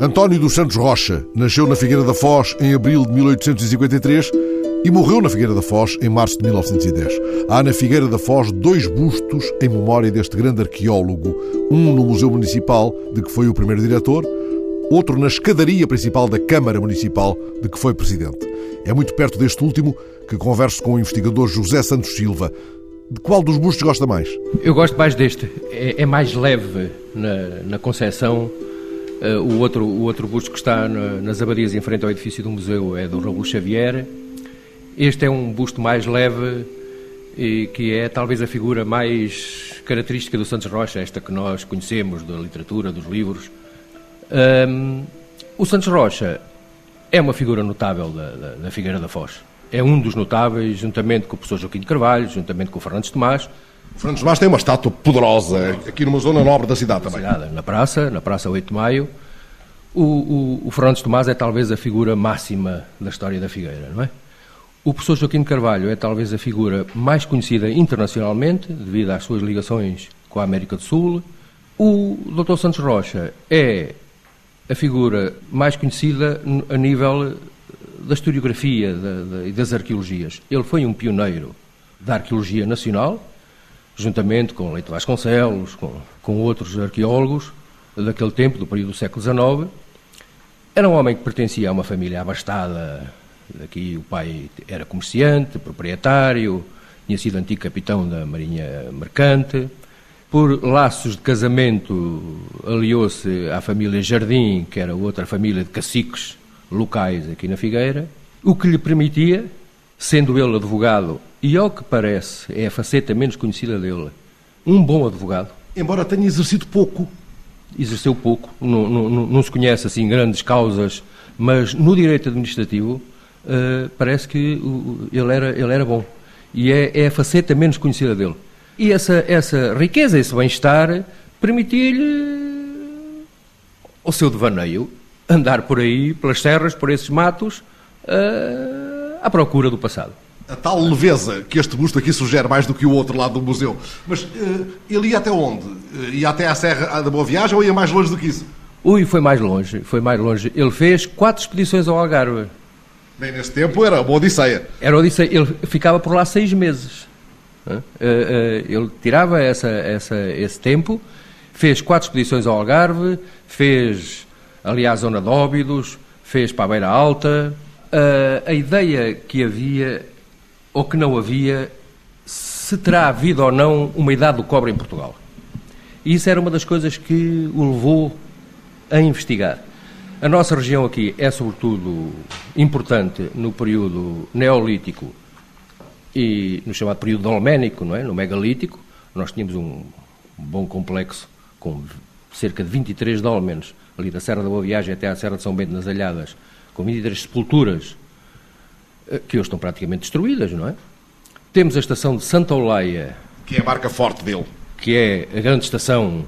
António dos Santos Rocha nasceu na Figueira da Foz em abril de 1853 e morreu na Figueira da Foz em março de 1910. Há na Figueira da Foz dois bustos em memória deste grande arqueólogo, um no Museu Municipal, de que foi o primeiro diretor, outro na escadaria principal da Câmara Municipal, de que foi presidente. É muito perto deste último que converso com o investigador José Santos Silva. De qual dos bustos gosta mais? Eu gosto mais deste. É, é mais leve na, na concepção. Uh, o, outro, o outro busto que está na, nas abadias em frente ao edifício do museu é do Raul Xavier. Este é um busto mais leve e que é talvez a figura mais característica do Santos Rocha, esta que nós conhecemos da literatura, dos livros. Um, o Santos Rocha é uma figura notável da, da, da, Figueira da Foz. É um dos notáveis, juntamente com o professor Joaquim de Carvalho, juntamente com o Fernandes Tomás. Fernandes Tomás tem uma estátua poderosa aqui numa zona nobre da cidade também. Na praça, na Praça 8 de Maio. O, o, o Tomás é talvez a figura máxima da história da Figueira, não é? O professor Joaquim Carvalho é talvez a figura mais conhecida internacionalmente, devido às suas ligações com a América do Sul. O Dr. Santos Rocha é a figura mais conhecida a nível da historiografia e das arqueologias. Ele foi um pioneiro da arqueologia nacional, juntamente com Leito Vasconcelos, com, com outros arqueólogos daquele tempo, do período do século XIX. Era um homem que pertencia a uma família abastada Aqui o pai era comerciante, proprietário, tinha sido antigo capitão da Marinha Mercante. Por laços de casamento, aliou-se à família Jardim, que era outra família de caciques locais aqui na Figueira, o que lhe permitia, sendo ele advogado, e ao que parece é a faceta menos conhecida dele, um bom advogado. Embora tenha exercido pouco. Exerceu pouco, não, não, não se conhece assim grandes causas, mas no direito administrativo uh, parece que ele, era, ele era bom. E é, é a faceta menos conhecida dele. E essa, essa riqueza, esse bem-estar, permitia-lhe o seu devaneio, andar por aí, pelas serras, por esses matos, uh, à procura do passado. A tal leveza que este busto aqui sugere mais do que o outro lado do museu. Mas uh, ele ia até onde? Uh, ia até à Serra da Boa Viagem ou ia mais longe do que isso? Ui, foi mais longe, foi mais longe. Ele fez quatro expedições ao Algarve. Bem, nesse tempo era uma odisseia. Era odisseia. Ele ficava por lá seis meses. Eh, ele tirava essa, essa, esse tempo, fez quatro expedições ao Algarve, fez ali à zona de Óbidos, fez para a Beira Alta. Eh, a ideia que havia, ou que não havia, se terá havido ou não uma idade do cobre em Portugal. E isso era uma das coisas que o levou a investigar. A nossa região aqui é, sobretudo, importante no período neolítico e no chamado período dolménico, não é? no megalítico. Nós tínhamos um bom complexo com cerca de 23 dolmenos, ali da Serra da Boa Viagem até à Serra de São Bento nas Alhadas, com 23 sepulturas eh, que hoje estão praticamente destruídas, não é? Temos a estação de Santa Olaia, que é a marca forte dele, que é a grande estação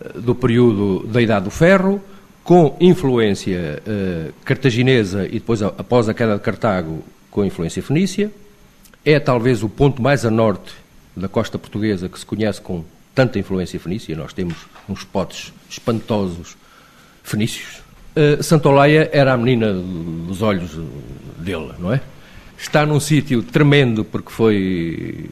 eh, do período da Idade do Ferro com influência uh, cartaginesa e depois, após a queda de Cartago, com influência fenícia. É talvez o ponto mais a norte da costa portuguesa que se conhece com tanta influência fenícia. Nós temos uns potes espantosos fenícios. Uh, Santolaia era a menina dos olhos dele, não é? Está num sítio tremendo porque foi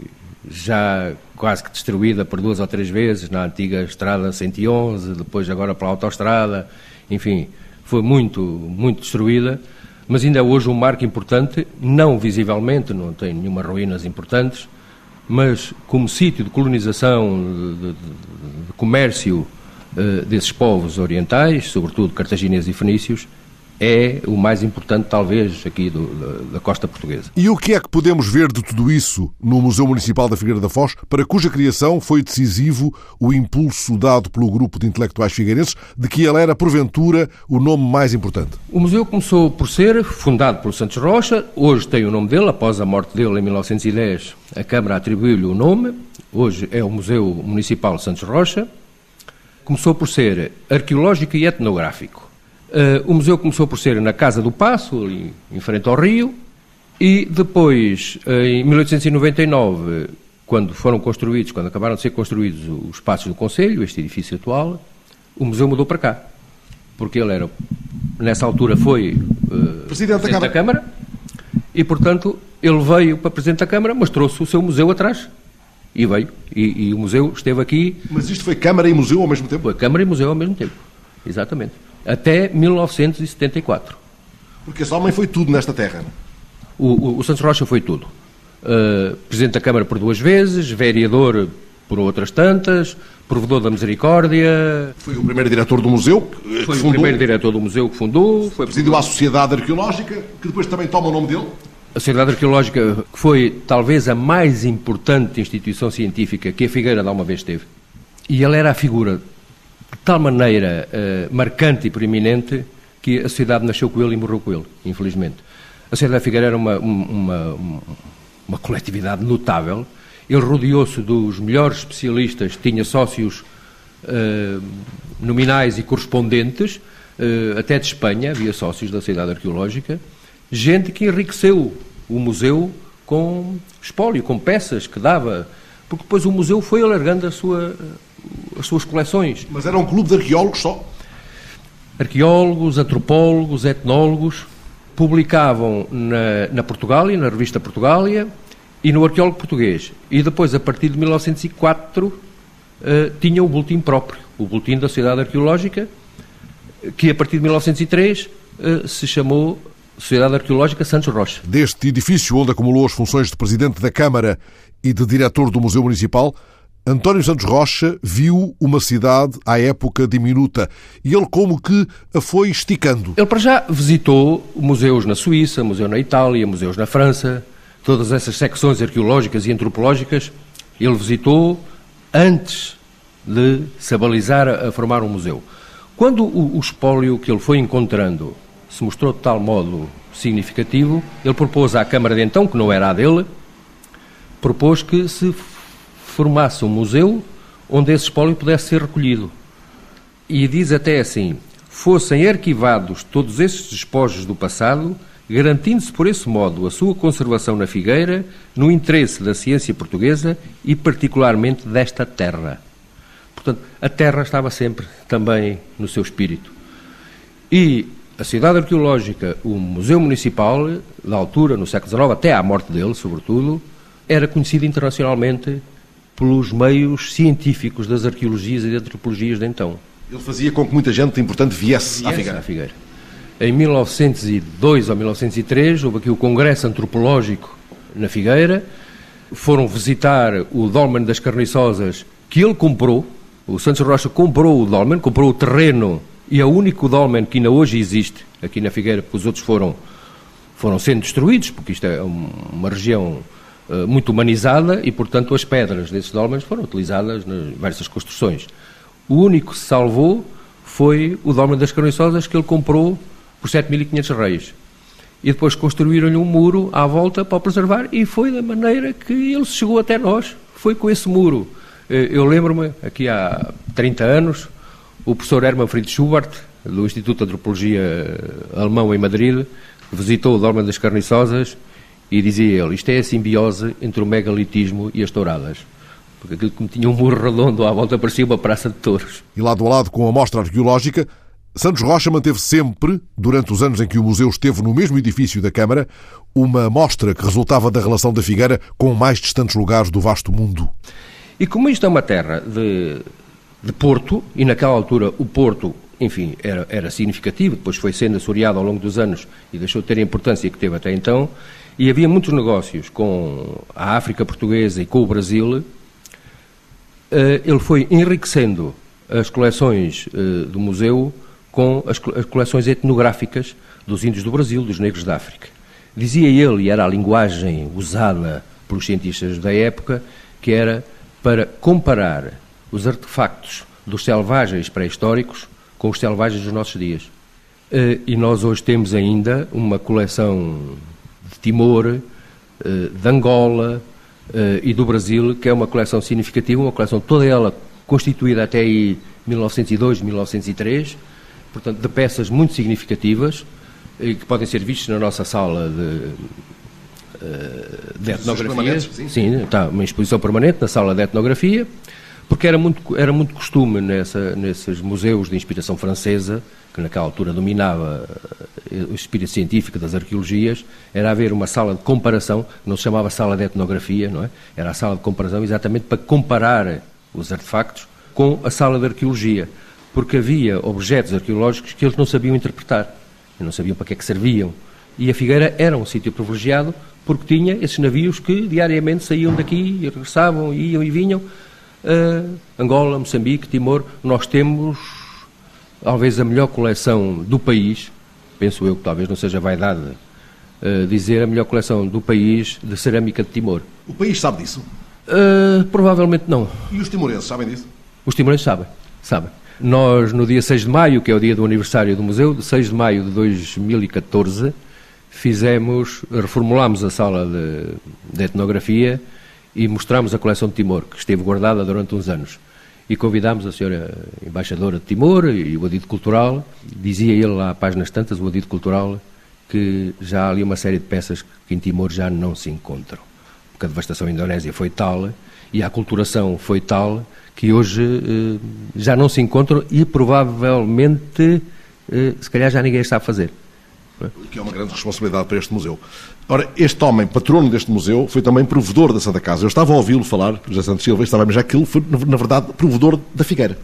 já quase que destruída por duas ou três vezes na antiga estrada 111, depois agora pela autoestrada enfim, foi muito, muito destruída, mas ainda é hoje um marco importante, não visivelmente, não tem nenhuma ruínas importantes, mas como sítio de colonização, de, de, de comércio desses povos orientais, sobretudo cartagineses e fenícios, é o mais importante, talvez, aqui do, da, da, costa portuguesa. E o que é que podemos ver de tudo isso no Museu Municipal da Figueira da Foz, para cuja criação foi decisivo o impulso dado pelo grupo de intelectuais figueirenses de que ele era, porventura, o nome mais importante? O museu começou por ser fundado pelo Santos Rocha, hoje tem o nome dele, após a morte dele em 1910, a Câmara atribuiu-lhe o nome, hoje é o Museu Municipal Santos Rocha. Começou por ser arqueológico e etnográfico Uh, o museu começou por ser na Casa do Passo, ali em frente ao Rio, e depois, uh, em 1899, quando foram construídos, quando acabaram de ser construídos os espaços do Conselho, este edifício atual, o museu mudou para cá. porque ele era, nessa altura, foi uh, Presidente, da, Câmara. da Câmara, e, portanto, ele veio para Presidente da Câmara, mas trouxe o seu museu atrás. E veio. E, e, o museu esteve aqui. Mas isto foi Câmara e Museu ao mesmo tempo? Foi Câmara e Museu ao mesmo tempo. Exatamente. Até 1974. Porque esse homem foi tudo nesta terra. O, o, o Santos Rocha foi tudo. Uh, Presidente da Câmara por duas vezes, vereador por outras tantas, provedor da Misericórdia. Foi o primeiro diretor do museu. Foi fundou, o primeiro diretor do museu que fundou. Foi presidiu a Sociedade Arqueológica, que depois também toma o nome dele. A Sociedade Arqueológica foi talvez a mais importante instituição científica que a Figueira de alguma vez teve. E ele era a figura de tal maneira uh, marcante e preeminente que a sociedade nasceu com ele e morreu com ele, infelizmente. A Sociedade da Figueira era uma, uma, uma, uma coletividade notável. Ele rodeou-se dos melhores especialistas, tinha sócios uh, nominais e correspondentes, uh, até de Espanha, havia sócios da Sociedade Arqueológica, gente que enriqueceu o museu com espólio, com peças que dava, porque depois o museu foi alargando a sua, as suas coleções. Mas era um clube de arqueólogos só? arqueólogos, antropólogos, etnólogos, publicavam na, na Portugália, na revista Portugália, e no Arqueólogo Português. E depois, a partir de 1904, uh, eh, tinha o boletim próprio, o boletim da Sociedade Arqueológica, que a partir de 1903 uh, eh, se chamou Sociedade Arqueológica Santos Rocha. Deste edifício, onde acumulou as funções de Presidente da Câmara e de Diretor do Museu Municipal, António Santos Rocha viu uma cidade à época diminuta e ele como que a foi esticando. Ele para já visitou museus na Suíça, museu na Itália, museus na França, todas essas secções arqueológicas e antropológicas ele visitou antes de se abalizar a formar um museu. Quando o, o espólio que ele foi encontrando se mostrou de tal modo significativo, ele propôs à Câmara de então, que não era a dele, propôs que se formasse um museu onde esse espólio pudesse ser recolhido. E diz até assim: fossem arquivados todos esses despojos do passado, garantindo-se por esse modo a sua conservação na Figueira, no interesse da ciência portuguesa e particularmente desta terra. Portanto, a terra estava sempre também no seu espírito. E a cidade arqueológica, o Museu Municipal, da altura, no século XIX, até à morte dele, sobretudo, era conhecido internacionalmente pelos meios científicos das arqueologias e das antropologias de então. Ele fazia com que muita gente importante viesse, viesse à Figueira. À Figueira. Em 1902 ou 1903 houve aqui o Congresso Antropológico na Figueira. Foram visitar o Dolmen das Carniçosas que ele comprou. O Santos Rocha comprou o Dolmen, comprou o terreno e é o único Dolmen que ainda hoje existe aqui na Figueira, porque os outros foram, foram sendo destruídos, porque isto é uma região eh, muito humanizada e, portanto, as pedras desses dolmens foram utilizadas nas diversas construções. O único que se salvou foi o dolmen das Carniçosas que ele comprou por 7.500 reis. E depois construíram-lhe um muro à volta para o preservar e foi da maneira que ele chegou até nós. Foi com esse muro. Eh, eu lembro-me, aqui há 30 anos, o professor Hermann Fried Schubert, do Instituto de Antropologia Alemão em Madrid, visitou o Dolmen das Carniçosas e dizia ele, isto é a simbiose entre o megalitismo e as touradas. Porque aquilo que tinha um muro redondo à volta parecia uma praça de touros. E lado a lado com a mostra arqueológica, Santos Rocha manteve sempre, durante os anos em que o museu esteve no mesmo edifício da Câmara, uma mostra que resultava da relação da Figueira com mais distantes lugares do vasto mundo. E como isto é uma terra de, de Porto, e naquela altura o Porto, enfim, era, era significativo, depois foi sendo assoreado ao longo dos anos e deixou de ter a importância que teve até então, e havia muitos negócios com a África Portuguesa e com o Brasil. Eh, ele foi enriquecendo as coleções eh, do museu com as coleções etnográficas dos índios do Brasil, dos negros da África. Dizia ele, e era a linguagem usada pelos cientistas da época, que era para comparar os artefactos dos selvagens pré-históricos com os selvagens dos nossos dias. Eh, e nós hoje temos ainda uma coleção Timor, eh, de Angola eh, e do Brasil, que é uma coleção significativa, uma coleção toda ela constituída até aí 1902, 1903, portanto, de peças muito significativas que podem ser vistas na nossa sala de, de etnografia. Sim, está uma exposição permanente na sala de etnografia. Porque era muito, era muito costume nessa, nesses museus de inspiração francesa, que naquela altura dominava eh, o espírito científico das arqueologias, era haver uma sala de comparação, não se chamava sala de etnografia, não é? Era a sala de comparação exatamente para comparar os artefactos com a sala de arqueologia, porque havia objetos arqueológicos que eles não sabiam interpretar, não sabiam para que é que serviam. E a Figueira era um sítio privilegiado porque tinha esses navios que diariamente saíam daqui e regressavam, iam e vinham. Uh, Angola, Moçambique, Timor, nós temos talvez a melhor coleção do país, penso eu que talvez não seja vaidade uh, dizer a melhor coleção do país de cerâmica de Timor. O país sabe disso? Uh, provavelmente não. E os timorenses sabem disso? Os timorenses sabem, sabem. Nós, no dia 6 de maio, que é o dia do aniversário do museu, de 6 de maio de 2014, fizemos, reformulámos a sala de, de etnografia e mostramos a coleção de Timor, que esteve guardada durante uns anos. E convidámos a senhora embaixadora de Timor e o Adido Cultural. Dizia ele lá, a páginas tantas, o Adido Cultural, que já há ali uma série de peças que em Timor já não se encontram. Porque a devastação indonésia foi tal e a aculturação foi tal que hoje eh, já não se encontram e provavelmente, eh, se calhar, já ninguém sabe fazer. Que é uma grande responsabilidade para este museu. Ora, este homem, patrono deste museu, foi também provedor da Santa Casa. Eu estava a ouvi-lo falar, José Santos Silva, estava já que ele foi, na verdade, provedor da Figueira.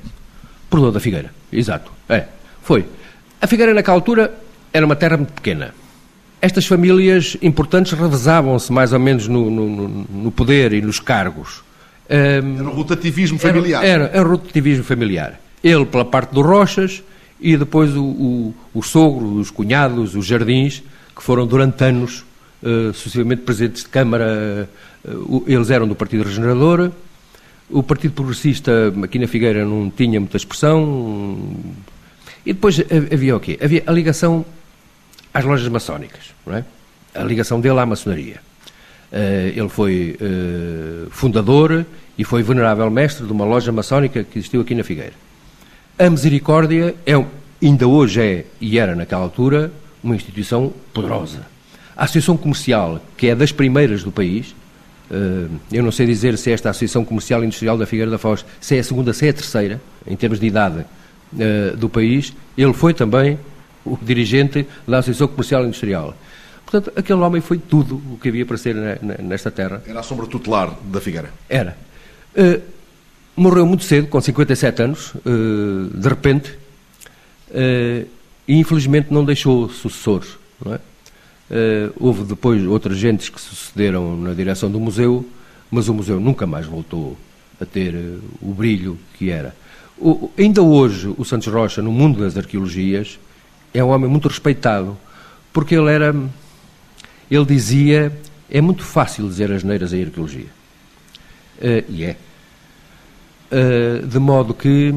Provedor da Figueira, exato. É, foi. A Figueira, naquela altura, era uma terra muito pequena. Estas famílias importantes revezavam-se mais ou menos no, no, no poder e nos cargos. Era o rotativismo familiar. Era, era, era o rotativismo familiar. Ele pela parte dos Rochas e depois o, o, o sogro, os cunhados, os jardins, que foram durante anos uh, sucessivamente presidentes de Câmara. Uh, eles eram do Partido Regenerador. O Partido Progressista aqui na Figueira não tinha muita expressão. E depois havia o quê? Havia a ligação às lojas maçónicas, não é? A ligação dele à maçonaria. Uh, ele foi uh, fundador e foi venerável mestre de uma loja maçónica que existiu aqui na Figueira. A Misericórdia é, ainda hoje é, e era naquela altura, uma instituição poderosa. A Associação Comercial, que é das primeiras do país, uh, eu não sei dizer se esta Associação Comercial e Industrial da Figueira da Foz, se é a segunda, se é a terceira, em termos de idade do país, ele foi também o dirigente da Associação Comercial e Industrial. Portanto, aquele homem foi tudo o que havia para ser nesta terra. Era a sombra tutelar da Figueira? Era. Morreu muito cedo, com 57 anos, uh, de repente, uh, e infelizmente não deixou sucessores. Não é? houve depois outras gentes que sucederam na direção do museu, mas o museu nunca mais voltou a ter o brilho que era. Ainda hoje, o Santos Rocha, no mundo das arqueologias, é um homem muito respeitado, porque ele era ele dizia: é muito fácil dizer as neiras em arqueologia. E é. Uh, de modo que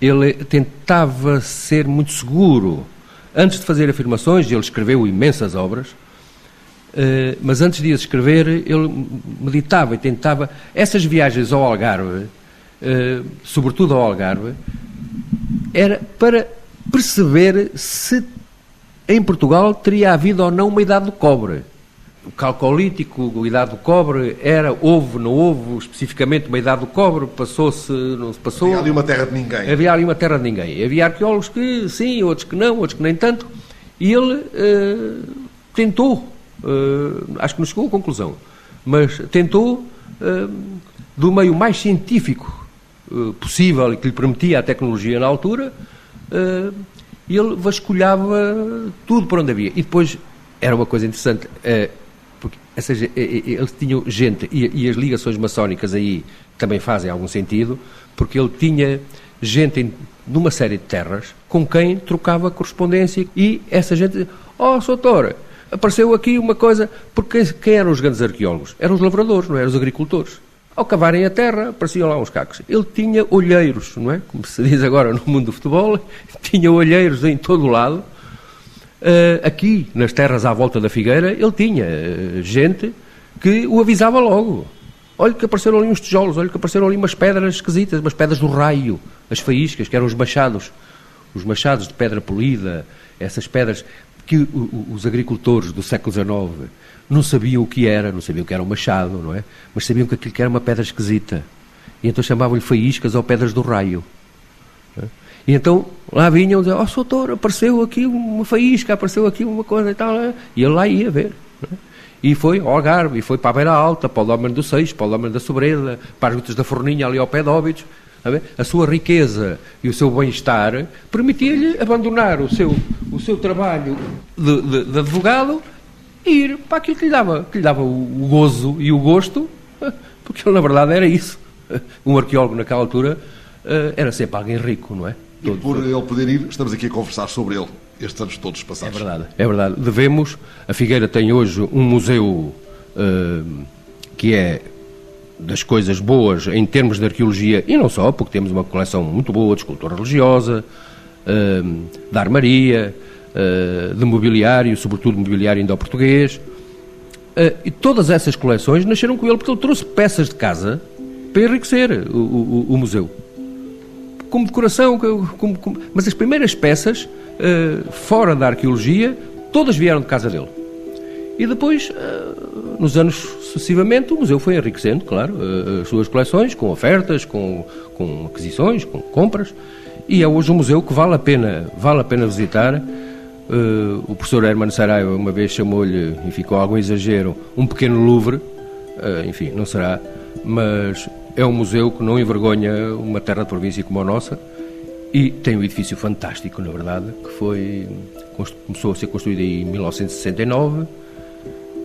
ele tentava ser muito seguro. Antes de fazer afirmações, ele escreveu imensas obras, uh, mas antes de as escrever, ele meditava e tentava. Essas viagens ao Algarve, sobretudo ao Algarve, era para perceber se em Portugal teria havido ou não uma idade do cobre. O calcolítico, a idade do cobre, era, houve, não houve especificamente uma idade do cobre, passou-se, não se passou. Havia ali uma terra de ninguém. Havia ali uma terra de ninguém. Havia arqueólogos que sim, outros que não, outros que nem tanto. E ele uh, tentou, uh, acho que não chegou à conclusão, mas tentou, uh, do meio mais científico possível e que lhe permitia a tecnologia na altura, e ele vasculhava tudo por onde havia. E depois era uma coisa interessante, é, porque, ou seja, é, é, eles tinham gente, e, e, as ligações maçónicas aí também fazem algum sentido, porque ele tinha gente em, numa série de terras com quem trocava correspondência e essa gente, oh, doutor, apareceu aqui uma coisa, porque quem eram os grandes arqueólogos? Eram os lavradores, não eram os agricultores. Ao cavarem a terra, apareciam lá uns cacos. Ele tinha olheiros, não é? Como se diz agora no mundo do futebol, tinha olheiros em todo o lado. Uh, aqui, nas terras à volta da figueira, ele tinha uh, gente que o avisava logo. Olha que apareceram ali uns tijolos, olha que apareceram ali umas pedras esquisitas, umas pedras do raio, as faíscas, que eram os machados, os machados de pedra polida, essas pedras que os agricultores do século XIX não sabiam o que era, não sabiam o que era um machado, não é? Mas sabiam que aquilo que era uma pedra esquisita. E então chamavam-lhe faíscas ou pedras do raio. E então lá vinham dizer, ó oh, doutor, apareceu aqui uma faísca, apareceu aqui uma coisa e tal. Né? E ele lá ia ver. Né? E foi ao Algarve, e foi para a Beira Alta, para o Dómeno do Seixo, para o Dómeno da Sobreda, para as Grutas da Forninha, ali ao pé de Óbidos. A sua riqueza e o seu bem-estar permitia-lhe abandonar o seu, o seu trabalho de, de, de, advogado e ir para aquilo que lhe dava, que lhe dava o, o gozo e o gosto, porque ele, na verdade, era isso. Um arqueólogo, naquela altura, eh, era sempre alguém rico, não é? E por ele poder ir, estamos aqui a conversar sobre ele estes anos todos passados. É verdade, é verdade. Devemos, a Figueira tem hoje um museu uh, que é das coisas boas em termos de arqueologia, e não só, porque temos uma coleção muito boa de escultura religiosa, uh, de armaria, uh, de mobiliário, sobretudo mobiliário indo-português. E todas essas coleções nasceram com ele porque ele trouxe peças de casa para enriquecer o, o, o museu. Como decoração, como, como, mas as primeiras peças, uh, fora da arqueologia, todas vieram de casa dele. E depois, uh, nos anos sucessivamente, o museu foi enriquecendo, claro, uh, as suas coleções, com ofertas, com, com aquisições, com compras. E é hoje um museu que vale a pena, vale a pena visitar. O professor Hermano Saraiva uma vez chamou-lhe, e ficou algum exagero, um pequeno Louvre. enfim, não será, mas é um museu que não envergonha uma terra de província como a nossa e tem um edifício fantástico, na verdade, que foi começou a ser construído em 1969,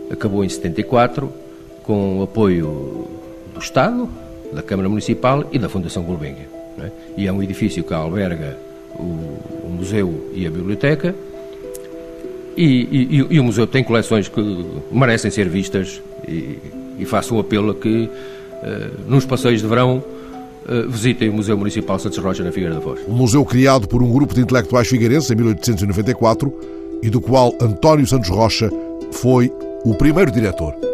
acabou em 74, com o apoio do Estado, da Câmara Municipal e da Fundação Gulbenkian. É? E é um edifício que alberga o, o museu e a biblioteca. E, e, e, o museu tem coleções que merecem ser vistas e, e faço um apelo a que nos passeios de verão, eh, visitem o Museu Municipal Santos Rocha na Figueira da Foz. Um museu criado por um grupo de intelectuais figueirenses em 1894 e do qual António Santos Rocha foi o primeiro diretor.